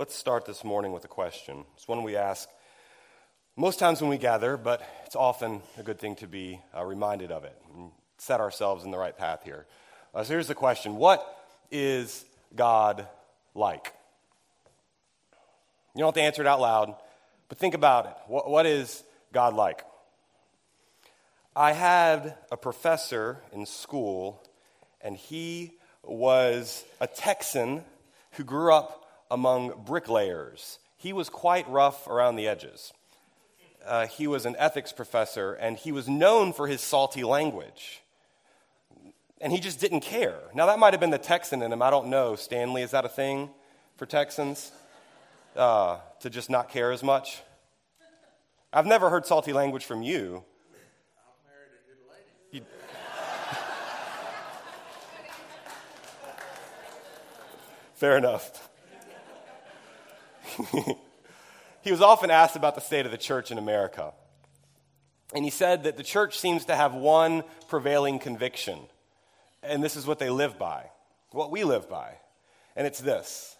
Let's start this morning with a question. It's one we ask most times when we gather, but it's often a good thing to be uh, reminded of it and set ourselves in the right path here. Uh, so here's the question What is God like? You don't have to answer it out loud, but think about it. what, what is God like? I had a professor in school, and he was a Texan who grew up among bricklayers. He was quite rough around the edges. Uh, he was an ethics professor, and he was known for his salty language. And he just didn't care. Now, that might have been the Texan in him. I don't know. Stanley, is that a thing for Texans? Uh, to just not care as much? I've never heard salty language from you. you Fair enough. he was often asked about the state of the church in America. And he said that the church seems to have one prevailing conviction, and this is what they live by, what we live by. And it's this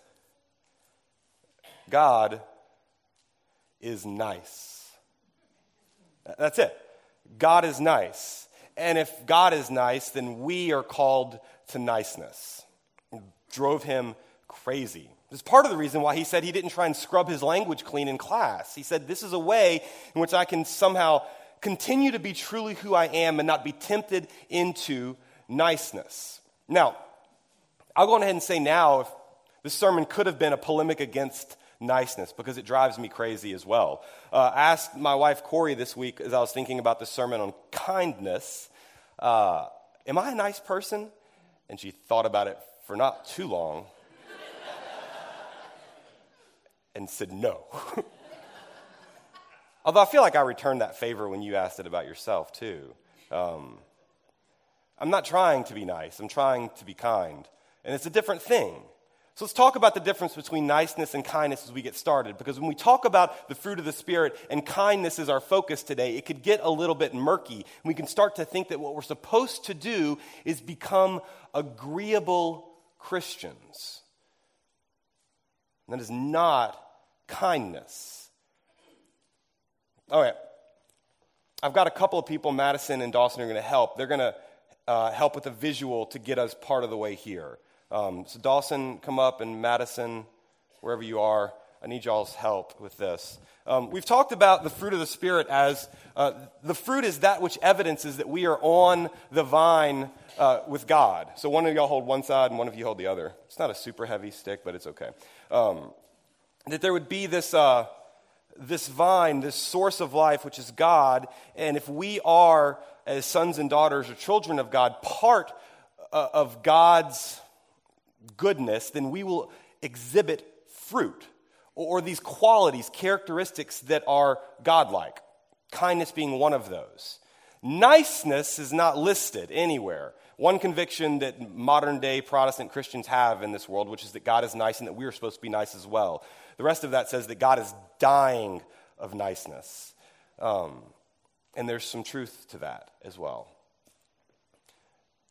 God is nice. That's it. God is nice. And if God is nice, then we are called to niceness. It drove him crazy. This is part of the reason why he said he didn't try and scrub his language clean in class. He said, This is a way in which I can somehow continue to be truly who I am and not be tempted into niceness. Now, I'll go ahead and say now if this sermon could have been a polemic against niceness because it drives me crazy as well. Uh, I asked my wife Corey this week as I was thinking about the sermon on kindness, uh, Am I a nice person? And she thought about it for not too long and said no. Although I feel like I returned that favor when you asked it about yourself, too. Um, I'm not trying to be nice, I'm trying to be kind. And it's a different thing. So let's talk about the difference between niceness and kindness as we get started. Because when we talk about the fruit of the Spirit and kindness is our focus today, it could get a little bit murky. We can start to think that what we're supposed to do is become agreeable Christians. And That is not kindness. All right. I've got a couple of people, Madison and Dawson, are going to help. They're going to uh, help with a visual to get us part of the way here. Um, so, Dawson, come up, and Madison, wherever you are, I need y'all's help with this. Um, we've talked about the fruit of the Spirit as uh, the fruit is that which evidences that we are on the vine uh, with God. So, one of y'all hold one side, and one of you hold the other. It's not a super heavy stick, but it's okay. Um, that there would be this, uh, this vine, this source of life, which is God. And if we are, as sons and daughters or children of God, part uh, of God's goodness, then we will exhibit fruit or these qualities, characteristics that are godlike. Kindness being one of those. Niceness is not listed anywhere. One conviction that modern day Protestant Christians have in this world, which is that God is nice and that we are supposed to be nice as well. The rest of that says that God is dying of niceness. Um, and there's some truth to that as well.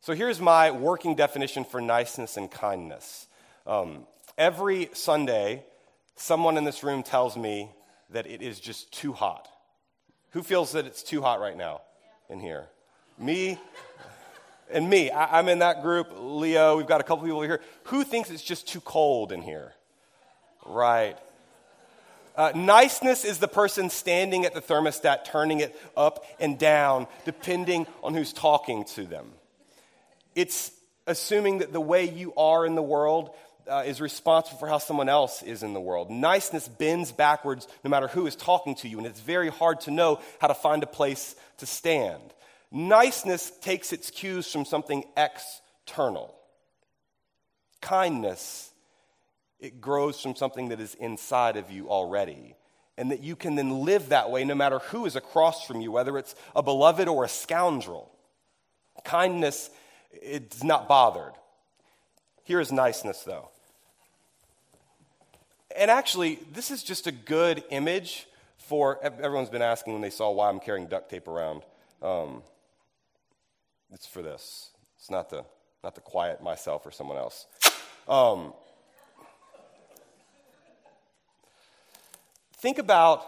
So here's my working definition for niceness and kindness. Um, every Sunday, someone in this room tells me that it is just too hot. Who feels that it's too hot right now in here? Me and me. I, am in that group. Leo, we've got a couple people here. Who thinks it's just too cold in here? Right. Uh, niceness is the person standing at the thermostat, turning it up and down, depending on who's talking to them. It's assuming that the way you are in the world uh, is responsible for how someone else is in the world. Niceness bends backwards no matter who is talking to you, and it's very hard to know how to find a place to stand. Niceness takes its cues from something external. Kindness it grows from something that is inside of you already. And that you can then live that way no matter who is across from you, whether it's a beloved or a scoundrel. Kindness it's not bothered. Here is niceness, though. And actually, this is just a good image for everyone's been asking when they saw why I'm carrying duct tape around. Um, it's for this. It's not to, not to quiet myself or someone else. Um, think about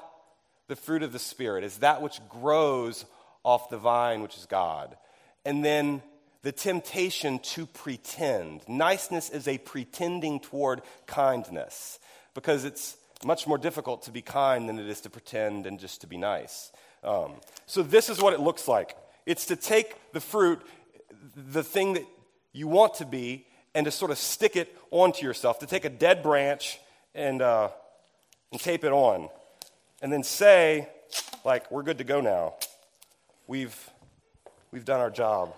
the fruit of the Spirit as that which grows off the vine, which is God. And then the temptation to pretend. Niceness is a pretending toward kindness because it's much more difficult to be kind than it is to pretend and just to be nice. Um, so, this is what it looks like it's to take the fruit, the thing that you want to be, and to sort of stick it onto yourself, to take a dead branch and, uh, and tape it on, and then say, like, we're good to go now. We've, we've done our job.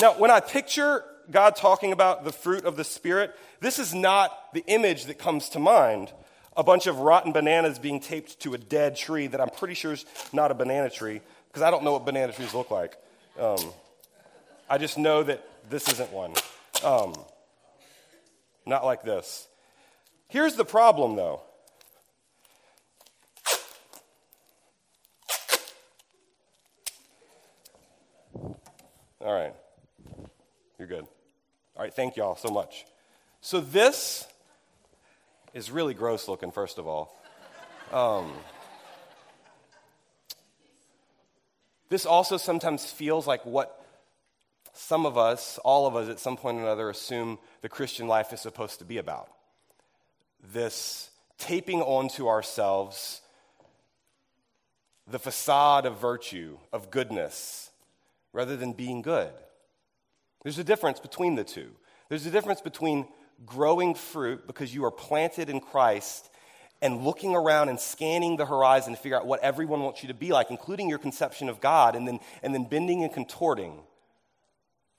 Now, when I picture God talking about the fruit of the Spirit, this is not the image that comes to mind. A bunch of rotten bananas being taped to a dead tree that I'm pretty sure is not a banana tree, because I don't know what banana trees look like. Um, I just know that this isn't one. Um, not like this. Here's the problem, though. All right. You're good. All right, thank y'all so much. So, this is really gross looking, first of all. Um, this also sometimes feels like what some of us, all of us at some point or another, assume the Christian life is supposed to be about. This taping onto ourselves the facade of virtue, of goodness, rather than being good. There's a difference between the two. There's a difference between growing fruit because you are planted in Christ and looking around and scanning the horizon to figure out what everyone wants you to be like, including your conception of God, and then, and then bending and contorting,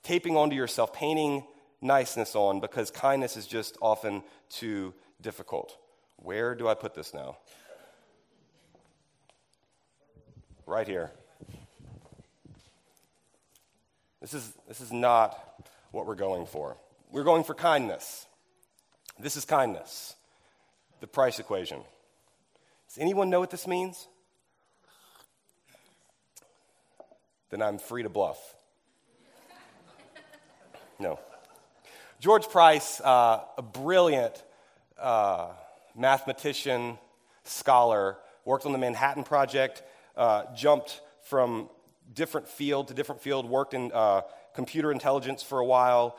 taping onto yourself, painting niceness on because kindness is just often too difficult. Where do I put this now? Right here. This is, this is not what we're going for. We're going for kindness. This is kindness, the price equation. Does anyone know what this means? Then I'm free to bluff. No. George Price, uh, a brilliant uh, mathematician, scholar, worked on the Manhattan Project, uh, jumped from different field to different field, worked in uh, computer intelligence for a while.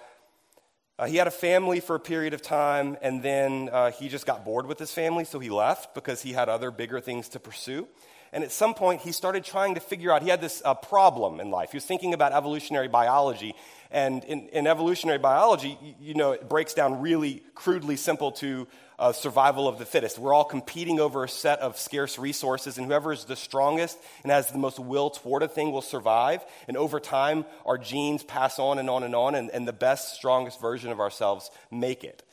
Uh, he had a family for a period of time, and then uh, he just got bored with his family, so he left because he had other bigger things to pursue. And at some point, he started trying to figure out, he had this uh, problem in life. He was thinking about evolutionary biology. And in, in evolutionary biology, you, you, know, it breaks down really crudely simple to uh, survival of the fittest. We're all competing over a set of scarce resources, and whoever is the strongest and has the most will toward a thing will survive. And over time, our genes pass on and on and on, and, and the best, strongest version of ourselves make it.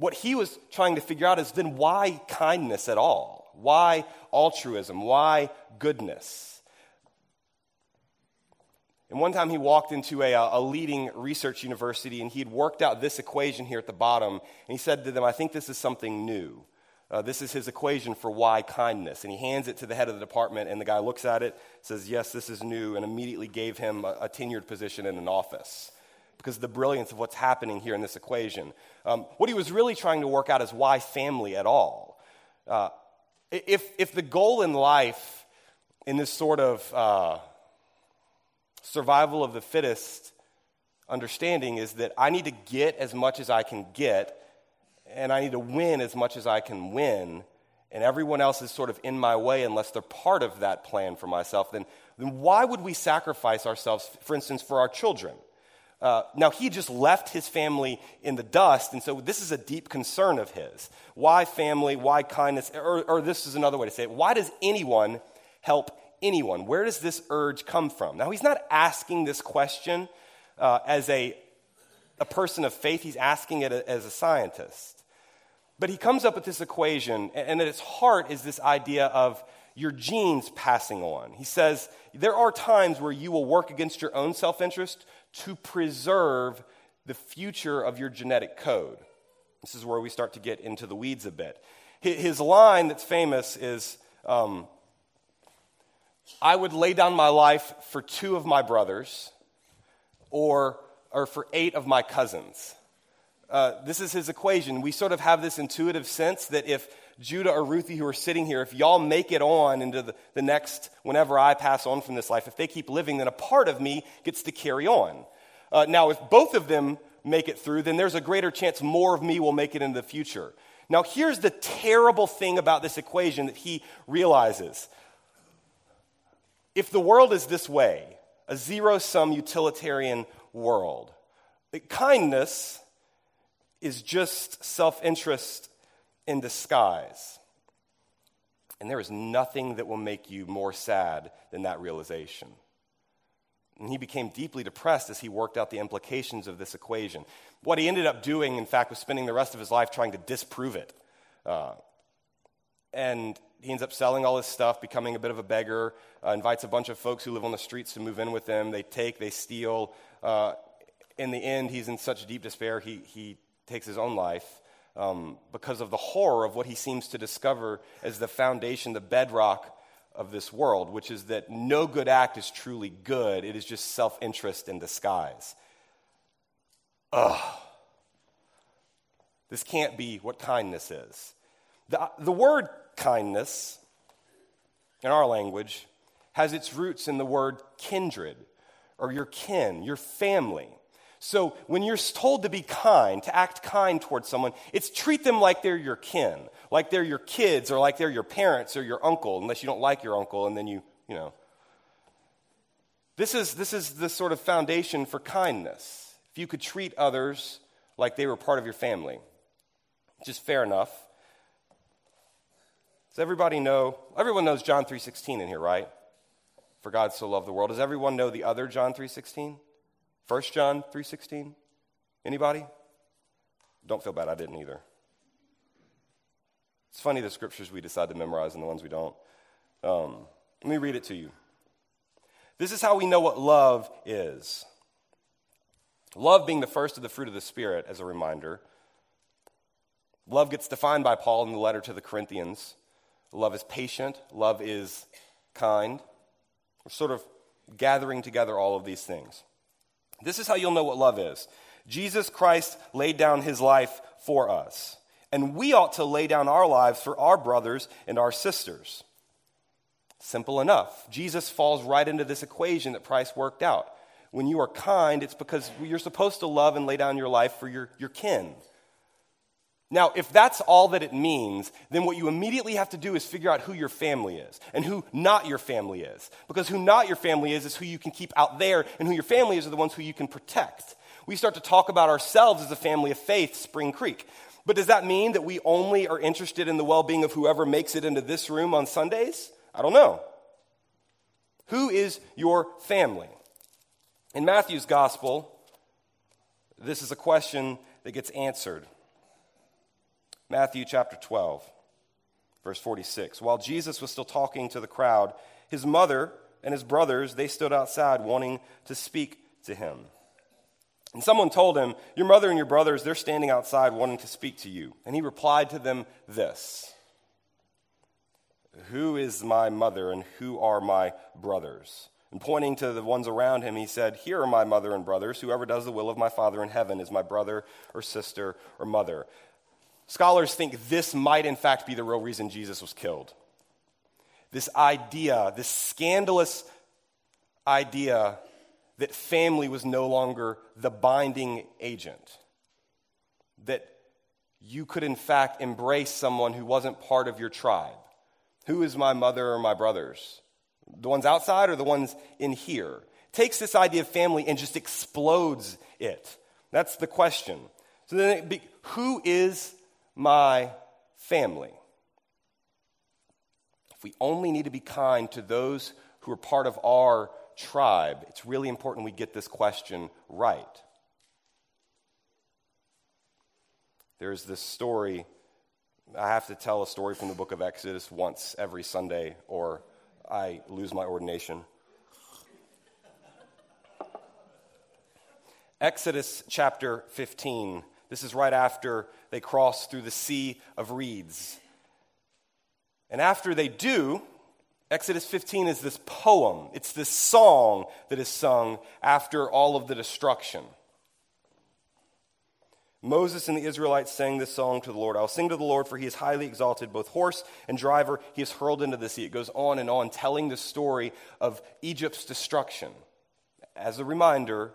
What he was trying to figure out is then why kindness at all? Why altruism? Why goodness? And one time he walked into a, a leading research university and he had worked out this equation here at the bottom. And he said to them, I think this is something new. Uh, this is his equation for why kindness. And he hands it to the head of the department, and the guy looks at it, says, Yes, this is new, and immediately gave him a, a tenured position in an office because of the brilliance of what's happening here in this equation. Um, what he was really trying to work out is why family at all. Uh, if, if the goal in life, in this sort of uh, survival of the fittest understanding, is that I need to get as much as I can get, and I need to win as much as I can win, and everyone else is sort of in my way unless they're part of that plan for myself, then, then why would we sacrifice ourselves, for instance, for our children? Uh, now, he just left his family in the dust, and so this is a deep concern of his. Why family? Why kindness? Or, or this is another way to say it. Why does anyone help anyone? Where does this urge come from? Now, he's not asking this question uh, as a, a person of faith, he's asking it as a scientist. But he comes up with this equation, and at its heart is this idea of your genes passing on. He says, There are times where you will work against your own self interest to preserve the future of your genetic code. This is where we start to get into the weeds a bit. His line that's famous is um, I would lay down my life for two of my brothers or, or for eight of my cousins. Uh, this is his equation. We sort of have this intuitive sense that if Judah or Ruthie who are sitting here, if y'all make it on into the, the next, whenever I pass on from this life, if they keep living, then a part of me gets to carry on. Uh, now, if both of them make it through, then there's a greater chance more of me will make it into the future. Now, here's the terrible thing about this equation that he realizes. If the world is this way, a zero sum utilitarian world, kindness is just self interest in disguise. And there is nothing that will make you more sad than that realization. And he became deeply depressed as he worked out the implications of this equation. What he ended up doing, in fact, was spending the rest of his life trying to disprove it. Uh, and he ends up selling all his stuff, becoming a bit of a beggar, uh, invites a bunch of folks who live on the streets to move in with him. They take, they steal. Uh, in the end, he's in such deep despair, he, he takes his own life um, because of the horror of what he seems to discover as the foundation, the bedrock of this world, which is that no good act is truly good. It is just self interest in disguise. Ugh. This can't be what kindness is. The, the word kindness, in our language, has its roots in the word kindred, or your kin, your family. So when you're told to be kind, to act kind towards someone, it's treat them like they're your kin, like they're your kids, or like they're your parents or your uncle, unless you don't like your uncle, and then you, you know. This is, this is the sort of foundation for kindness. If you could treat others like they were part of your family, which is fair enough. Does everybody know? Everyone knows John 3.16 in here, right? For God so loved the world. Does everyone know the other John 3.16? 1 John 3:16? Anybody? Don't feel bad, I didn't either. It's funny the scriptures we decide to memorize and the ones we don't. Um, let me read it to you. This is how we know what love is. Love being the first of the fruit of the Spirit, as a reminder. Love gets defined by Paul in the letter to the Corinthians. Love is patient, love is kind. We're sort of gathering together all of these things. This is how you'll know what love is. Jesus Christ laid down his life for us, and we ought to lay down our lives for our brothers and our sisters. Simple enough. Jesus falls right into this equation that Price worked out. When you are kind, it's because you're supposed to love and lay down your life for your, your kin. Now, if that's all that it means, then what you immediately have to do is figure out who your family is and who not your family is. Because who not your family is is who you can keep out there, and who your family is are the ones who you can protect. We start to talk about ourselves as a family of faith, Spring Creek. But does that mean that we only are interested in the well being of whoever makes it into this room on Sundays? I don't know. Who is your family? In Matthew's gospel, this is a question that gets answered. Matthew chapter 12, verse 46. While Jesus was still talking to the crowd, his mother and his brothers, they stood outside wanting to speak to him. And someone told him, Your mother and your brothers, they're standing outside wanting to speak to you. And he replied to them this Who is my mother and who are my brothers? And pointing to the ones around him, he said, Here are my mother and brothers. Whoever does the will of my Father in heaven is my brother or sister or mother. Scholars think this might, in fact, be the real reason Jesus was killed. This idea, this scandalous idea that family was no longer the binding agent. That you could, in fact, embrace someone who wasn't part of your tribe. Who is my mother or my brothers? The ones outside or the ones in here? Takes this idea of family and just explodes it. That's the question. So then, be, who is my family. If we only need to be kind to those who are part of our tribe, it's really important we get this question right. There's this story. I have to tell a story from the book of Exodus once every Sunday, or I lose my ordination. Exodus chapter 15 this is right after they cross through the Sea of Reeds. And after they do, Exodus 15 is this poem, it's this song that is sung after all of the destruction. Moses and the Israelites sang this song to the Lord. I'll sing to the Lord, for he is highly exalted, both horse and driver. He is hurled into the sea. It goes on and on, telling the story of Egypt's destruction. As a reminder,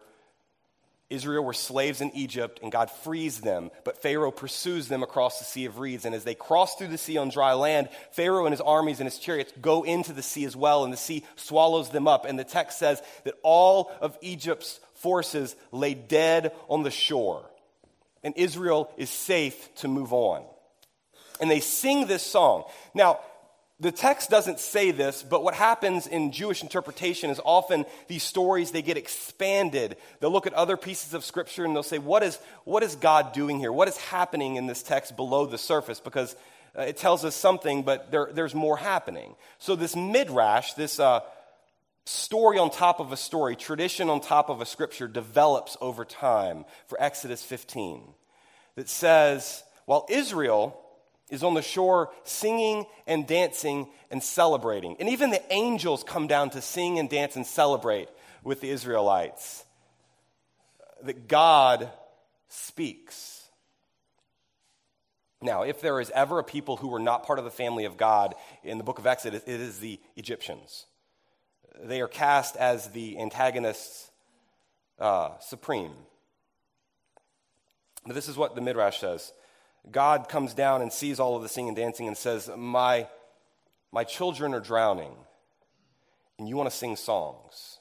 Israel were slaves in Egypt, and God frees them, but Pharaoh pursues them across the Sea of Reeds. And as they cross through the sea on dry land, Pharaoh and his armies and his chariots go into the sea as well, and the sea swallows them up. And the text says that all of Egypt's forces lay dead on the shore and Israel is safe to move on. And they sing this song. Now, the text doesn't say this, but what happens in Jewish interpretation is often these stories they get expanded. They'll look at other pieces of scripture and they'll say, "What is what is God doing here? What is happening in this text below the surface?" Because uh, it tells us something, but there, there's more happening. So this midrash, this uh, story on top of a story, tradition on top of a scripture develops over time for Exodus 15 that says, while Israel is on the shore singing and dancing and celebrating, and even the angels come down to sing and dance and celebrate with the Israelites, that God speaks. Now, if there is ever a people who were not part of the family of God in the book of Exodus, it is the Egyptians they are cast as the antagonists uh, supreme. But this is what the Midrash says God comes down and sees all of the singing and dancing and says, My, my children are drowning, and you want to sing songs.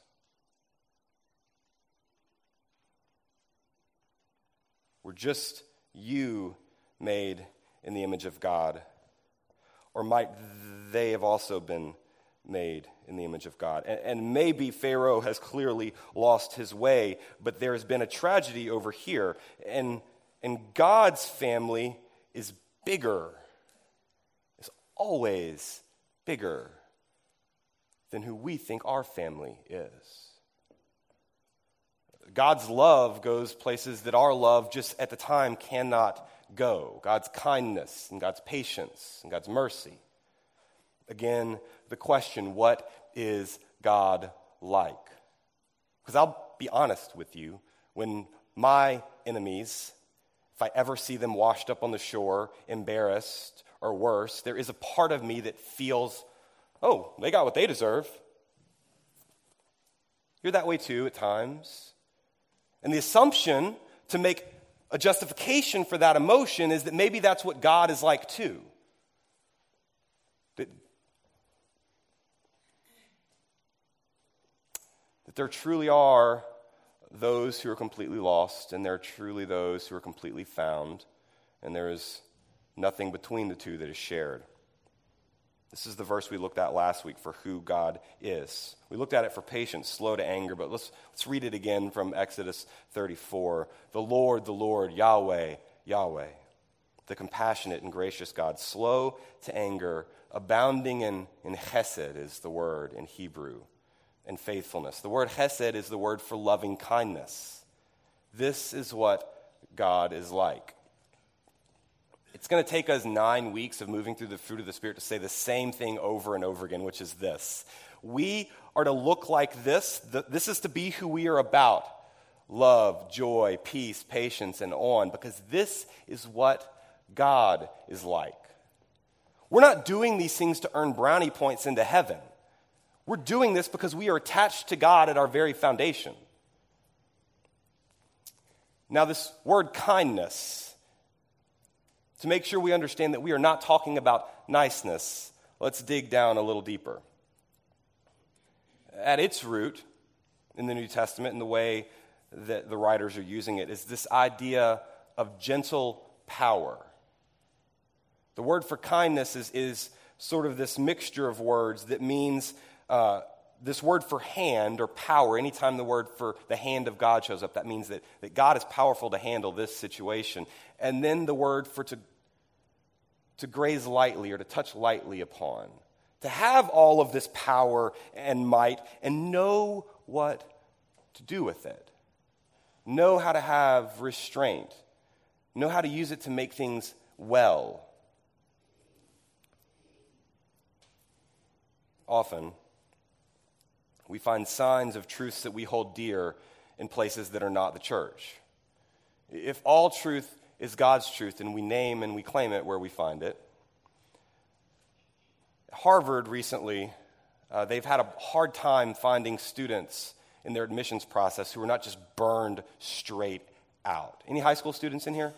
We're just you made in the image of God. Or might they have also been made in the image of God. And, and, maybe Pharaoh has clearly lost his way, but there has been a tragedy over here. And, and God's family is bigger, is always bigger than who we think our family is. God's love goes places that our love just at the time cannot go. God's kindness and God's patience and God's mercy. Again, the question what is God like? Because I'll be honest with you, when my enemies, if I ever see them washed up on the shore, embarrassed or worse, there is a part of me that feels, oh, they got what they deserve. You're that way too at times. And the assumption to make a justification for that emotion is that maybe that's what God is like too. that there truly are those who are completely lost, and there are truly those who are completely found, and there is nothing between the two that is shared. This is the verse we looked at last week for who God is. We looked at it for patience, slow to anger, but let's, let's read it again from Exodus 34. The Lord, the Lord, Yahweh, Yahweh, the compassionate and gracious God, slow to anger, abounding in, in chesed is the word in Hebrew and faithfulness. The word hesed is the word for loving kindness. This is what God is like. It's going to take us nine weeks of moving through the fruit of the Spirit to say the same thing over and over again, which is this. We are to look like this. This is to be who we are about love, joy, peace, patience, and on, because this is what God is like. We're not doing these things to earn brownie points into heaven. We're doing this because we are attached to God at our very foundation. Now, this word kindness, to make sure we understand that we are not talking about niceness, let's dig down a little deeper. At its root, in the New Testament, and the way that the writers are using it, is this idea of gentle power. The word for kindness is, is sort of this mixture of words that means uh, this word for hand or power, anytime the word for the hand of God shows up, that means that, that God is powerful to handle this situation. And then the word for to, to graze lightly or to touch lightly upon. To have all of this power and might and know what to do with it. Know how to have restraint. Know how to use it to make things well. Often, we find signs of truths that we hold dear in places that are not the church. if all truth is God's truth and we name and we claim it where we find it, Harvard recently, uh, they've had a hard time finding students in their admissions process who are not just burned straight out. Any high school students in here?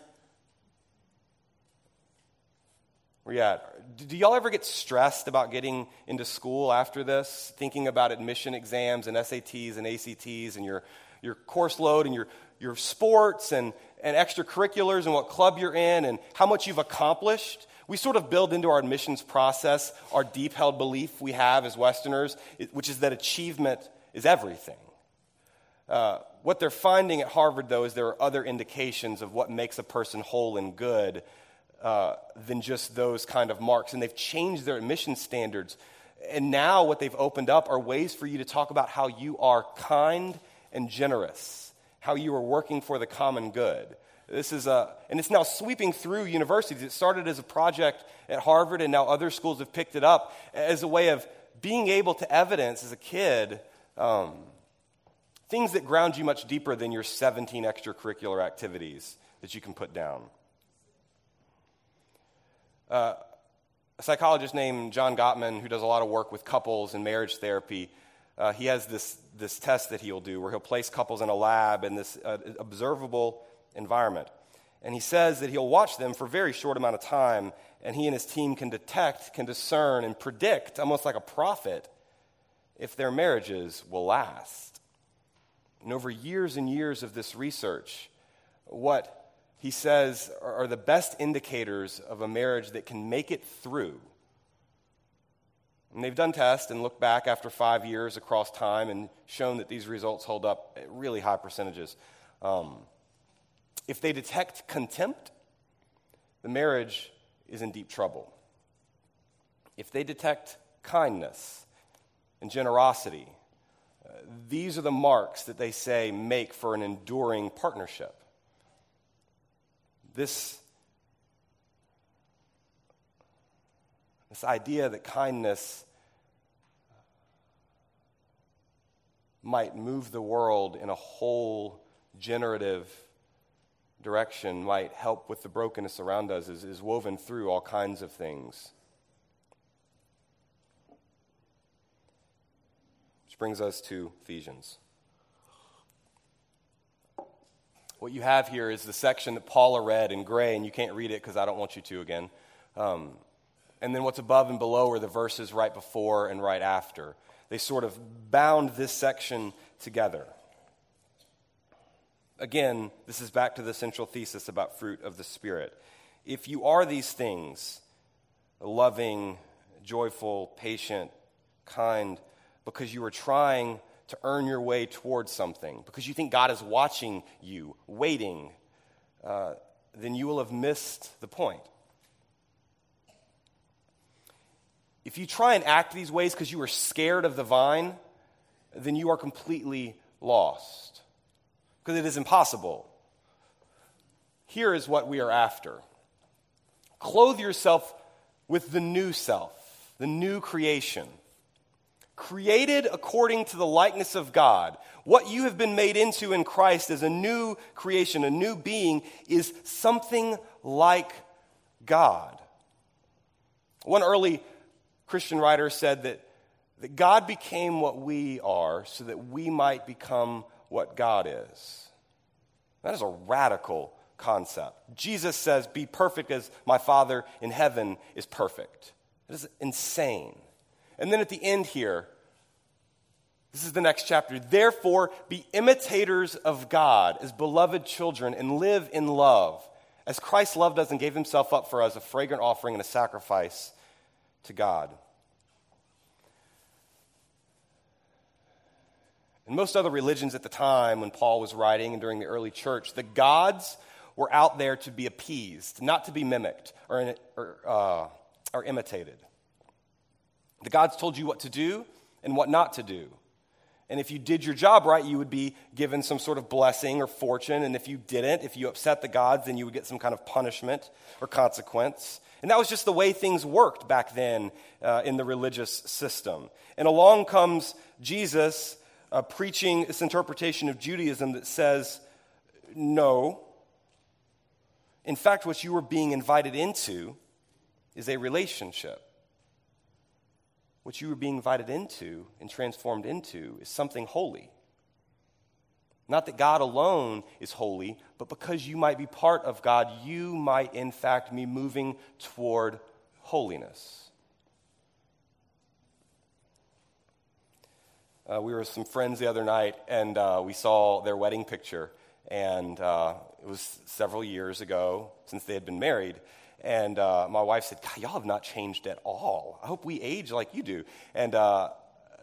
Where you at? Do y'all ever get stressed about getting into school after this, thinking about admission exams and SATs and ACTs and your, your course load and your, your sports and, and extracurriculars and what club you're in and how much you've accomplished? We sort of build into our admissions process our deep held belief we have as Westerners, which is that achievement is everything. Uh, what they're finding at Harvard, though, is there are other indications of what makes a person whole and good uh, than just those kind of marks. And they've changed their admission standards. And now, what they've opened up are ways for you to talk about how you are kind and generous, how you are working for the common good. This is a, and it's now sweeping through universities. It started as a project at Harvard, and now other schools have picked it up as a way of being able to evidence as a kid um, things that ground you much deeper than your 17 extracurricular activities that you can put down. Uh, a psychologist named John Gottman, who does a lot of work with couples and marriage therapy, uh, he has this, this test that he'll do where he'll place couples in a lab in this uh, observable environment. And he says that he'll watch them for a very short amount of time, and he and his team can detect, can discern, and predict, almost like a prophet, if their marriages will last. And over years and years of this research, what he says are the best indicators of a marriage that can make it through. And they've done tests and looked back after five years across time and shown that these results hold up at really high percentages. Um, if they detect contempt, the marriage is in deep trouble. If they detect kindness and generosity, uh, these are the marks that they say make for an enduring partnership. This, this idea that kindness might move the world in a whole, generative, direction might help with the brokenness around us is, is woven through all kinds of things. Which brings us to Ephesians. What you have here is the section that Paula read in gray, and you can't read it because I don't want you to again. Um, and then what's above and below are the verses right before and right after. They sort of bound this section together. Again, this is back to the central thesis about fruit of the Spirit. If you are these things, loving, joyful, patient, kind, because you are trying to earn your way towards something, because you think God is watching you, waiting, uh, then you will have missed the point. If you try and act these ways because you are scared of the vine, then you are completely lost because it is impossible. Here is what we are after clothe yourself with the new self, the new creation. Created according to the likeness of God. What you have been made into in Christ as a new creation, a new being, is something like God. One early Christian writer said that, that God became what we are so that we might become what God is. That is a radical concept. Jesus says, Be perfect as my Father in heaven is perfect. It is insane. And then at the end here, this is the next chapter. Therefore, be imitators of God as beloved children and live in love, as Christ loved us and gave himself up for us, a fragrant offering and a sacrifice to God. In most other religions at the time, when Paul was writing and during the early church, the gods were out there to be appeased, not to be mimicked or, or, uh, or imitated. The gods told you what to do and what not to do. And if you did your job right, you would be given some sort of blessing or fortune. And if you didn't, if you upset the gods, then you would get some kind of punishment or consequence. And that was just the way things worked back then uh, in the religious system. And along comes Jesus uh, preaching this interpretation of Judaism that says, no, In fact, what you are being invited into is a relationship. What you are being invited into and transformed into is something holy. Not that God alone is holy, but because you might be part of God, you might in fact be moving toward holiness. Uh, we were with some friends the other night, and uh, we saw their wedding picture. And uh, it was several years ago since they had been married. And uh, my wife said, God, y'all have not changed at all. I hope we age like you do. And uh,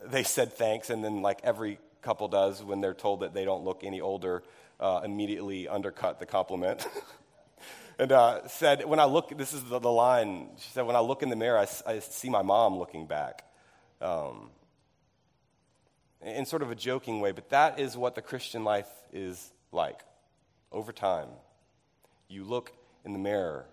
they said thanks. And then, like every couple does when they're told that they don't look any older, uh, immediately undercut the compliment. and uh, said, When I look, this is the, the, line, she said, When I look in the mirror, I, I see my mom looking back. Um, in sort of a joking way, but that is what the Christian life is like over time. You look in the mirror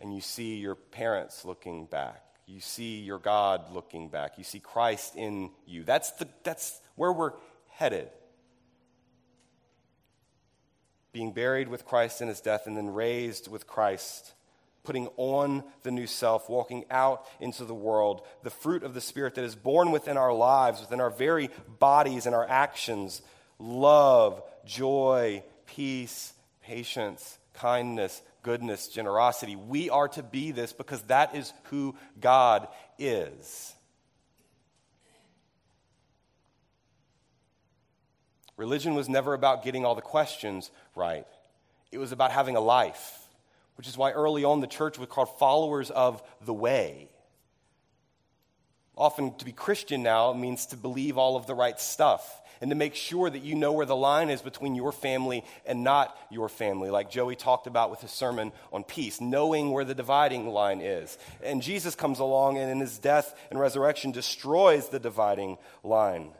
and you see your parents looking back. You see your God looking back. You see Christ in you. That's, the, that's where we're headed. Being buried with Christ in his death and then raised with Christ, putting on the new self, walking out into the world, the fruit of the Spirit that is born within our lives, within our very bodies and our actions love, joy, peace, patience, kindness, goodness, generosity. We are to be this because that is who God is. Religion was never about getting all the questions right, it was about having a life, which is why early on the church was called followers of the way. Often to be Christian now means to believe all of the right stuff and to make sure that you know where the line is between your family and not your family, like Joey talked about with his sermon on peace, knowing where the dividing line is. And Jesus comes along and in his death and resurrection destroys the dividing line.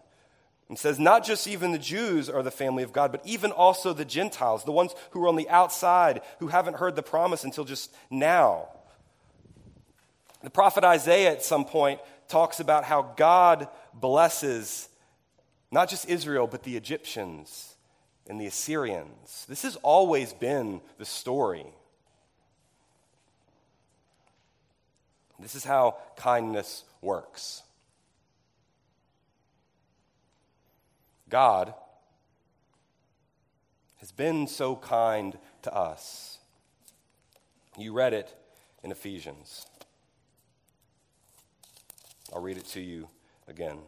And says, not just even the Jews are the family of God, but even also the Gentiles, the ones who are on the outside, who haven't heard the promise until just now. The prophet Isaiah at some point talks about how God blesses not just Israel, but the Egyptians and the Assyrians. This has always been the story. This is how kindness works. God has been so kind to us. You read it in Ephesians. I'll read it to you again.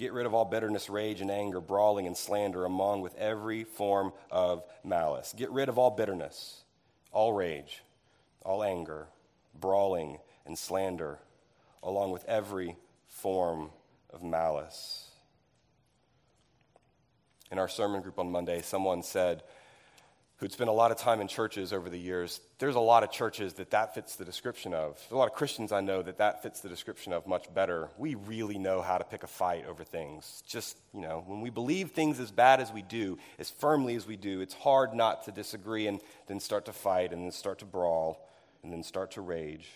Get rid of all bitterness, rage, and anger, brawling, and slander, among with every form of malice. Get rid of all bitterness, all rage, all anger, brawling, and slander, along with every form of malice. In our sermon group on Monday, someone said, who'd spent a lot of time in churches over the years, there's a lot of churches that that fits the description of. There's a lot of Christians I know that that fits the description of much better. We really know how to pick a fight over things. Just, you know, when we believe things as bad as we do, as firmly as we do, it's hard not to disagree and then start to fight and then start to brawl and then start to rage.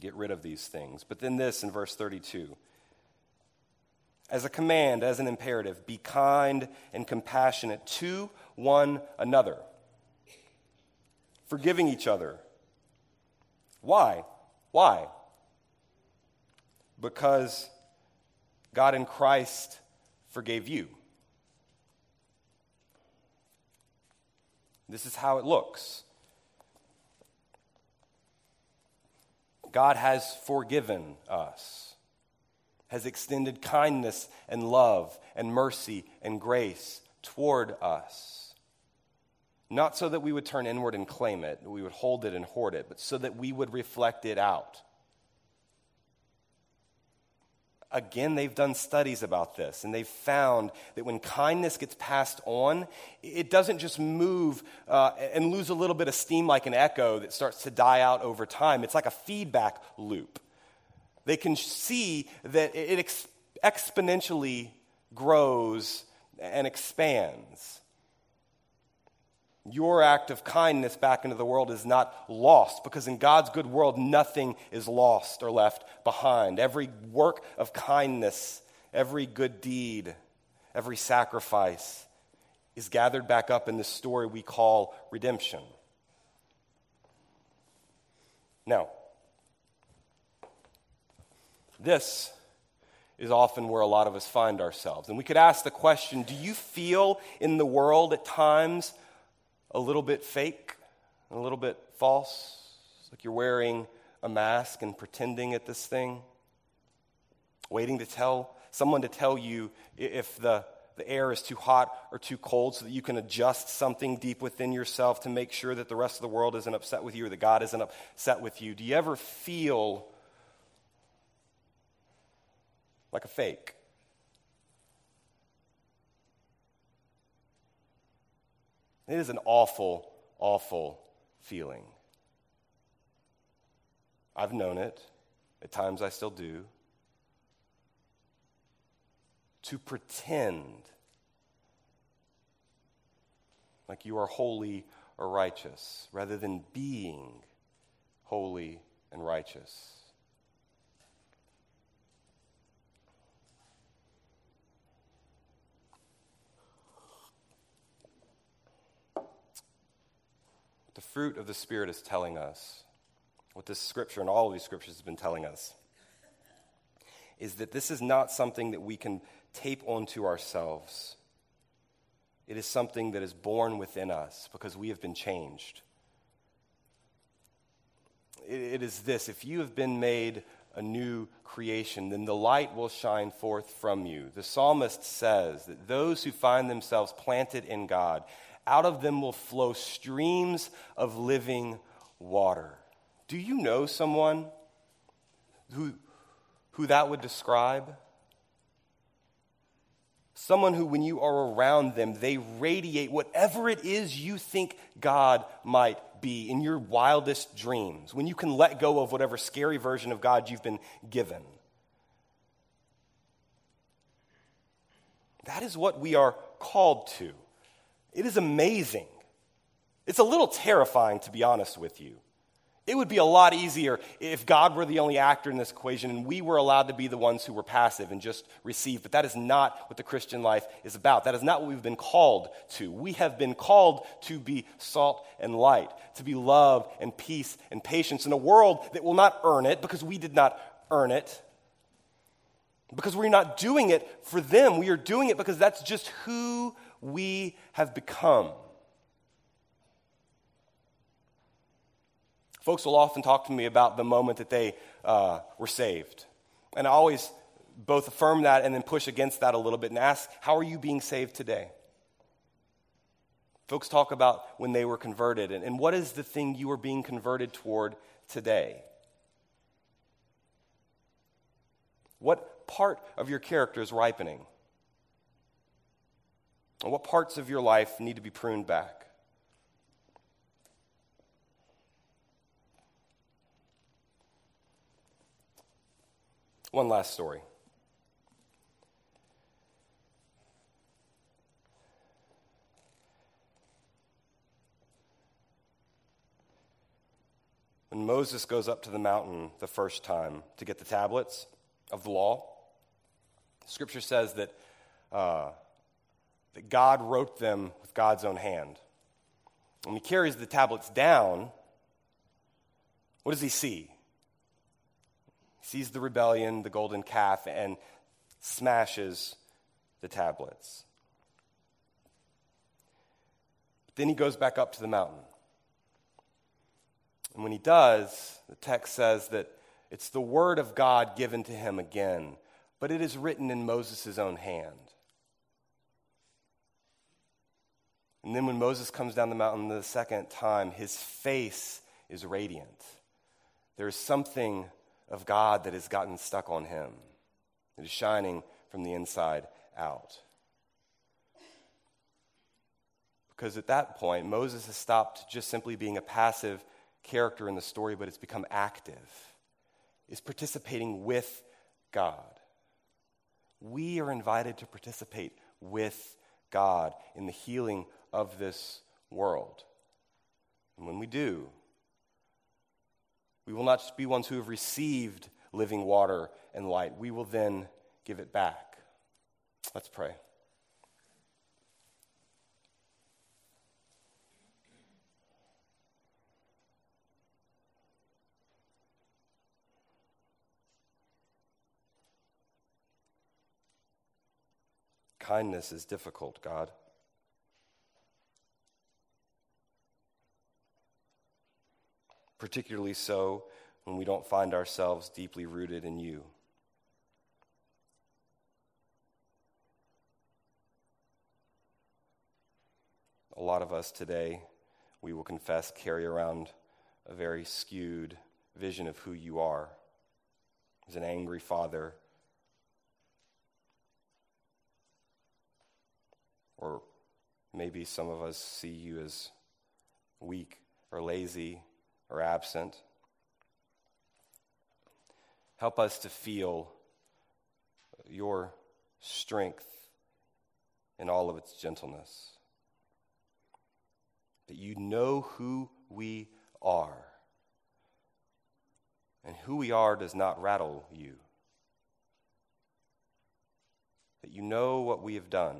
Get rid of these things. But then this in verse 32 as a command, as an imperative be kind and compassionate to one another, forgiving each other. Why? Why? Because God in Christ forgave you. This is how it looks. God has forgiven us has extended kindness and love and mercy and grace toward us. Not so that we would turn inward and claim it, we would hold it and hoard it, but so that we would reflect it out. Again, they've done studies about this, and they've found that when kindness gets passed on, it doesn't just move uh, and lose a little bit of steam like an echo that starts to die out over time. It's like a feedback loop. They can see that it ex- exponentially grows and expands. Your act of kindness back into the world is not lost because in God's good world, nothing is lost or left behind. Every work of kindness, every good deed, every sacrifice is gathered back up in this story we call redemption. Now, this is often where a lot of us find ourselves. And we could ask the question do you feel in the world at times a little bit fake, a little bit false? like you're wearing a mask and pretending at this thing? Waiting to tell someone to tell you if the, the air is too hot or too cold so that you can adjust something deep within yourself to make sure that the rest of the world isn't upset with you or that God isn't upset with you? Do you ever feel like a fake. It is an awful, awful feeling. I've known it. At times I still do. To pretend like you are holy or righteous rather than being holy and righteous. the fruit of the Spirit is telling us, what this scripture and all of these scriptures have been telling us, is that this is not something that we can tape onto ourselves. It is something that is born within us because we have been changed. it is this if you have been made a new creation, then the light will shine forth from you. The psalmist says that those who find themselves planted in God out of them will flow streams of living water. Do you know someone who, who that would describe? Someone who, when you are around them, they radiate whatever it is you think God might be in your wildest dreams, when you can let go of whatever scary version of God you've been given. That is what we are called to. It is amazing. It's a little terrifying, to be honest with you. It would be a lot easier if God were the only actor in this equation and we were allowed to be the ones who were passive and just receive. But that is not what the Christian life is about. That is not what we've been called to. We have been called to be salt and light, to be love and peace and patience in a world that will not earn it because we did not earn it. Because we're not doing it for them. We are doing it because that's just who we have become. Folks will often talk to me about the moment that they uh, were saved. And I always both affirm that and then push against that a little bit and ask, How are you being saved today? Folks talk about when they were converted. And, and what is the thing you are being converted toward today? What part of your character is ripening? And what parts of your life need to be pruned back? One last story. When Moses goes up to the mountain the first time to get the tablets of the law, Scripture says that uh, that God wrote them with God's own hand. When he carries the tablets down, what does he see? Sees the rebellion, the golden calf, and smashes the tablets. Then he goes back up to the mountain. And when he does, the text says that it's the word of God given to him again, but it is written in Moses' own hand. And then when Moses comes down the mountain the second time, his face is radiant. There is something of God that has gotten stuck on him. It is shining from the inside out. Because at that point, Moses has stopped just simply being a passive character in the story, but it's become active. Is participating with God. We are invited to participate with God in the healing of this world. And when we do, we will not be ones who have received living water and light. We will then give it back. Let's pray. Kindness is difficult, God. Particularly so when we don't find ourselves deeply rooted in you. A lot of us today, we will confess, carry around a very skewed vision of who you are as an angry father, or maybe some of us see you as weak or lazy or absent. Help us to feel your strength in all of its gentleness. That you know who we are. And who we are does not rattle you. That you know what we have done.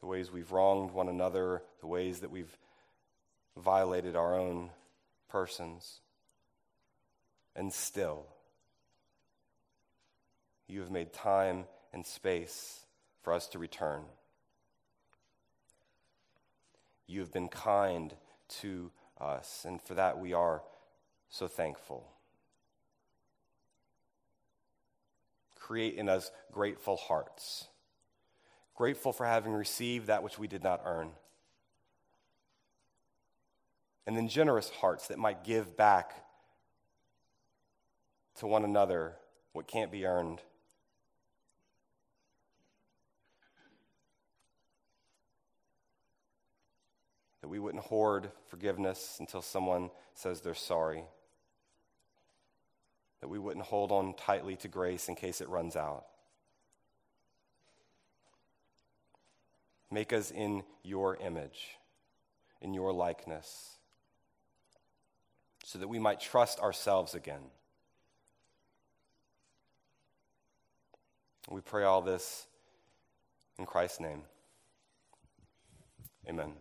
The ways we've wronged one another, the ways that we've violated our own persons. And still, you have made time and space for us to return. You have been kind to us, and for that we are so thankful. Create in us grateful hearts, grateful for having received that which we did not earn, and then generous hearts that might give back to one another what can't be earned. that we wouldn't hoard forgiveness until someone says they're sorry, that we wouldn't hold on tightly to grace in case it runs out. Make us in your image, in your likeness, so that we might trust ourselves again. We pray all this in Christ's name. Amen.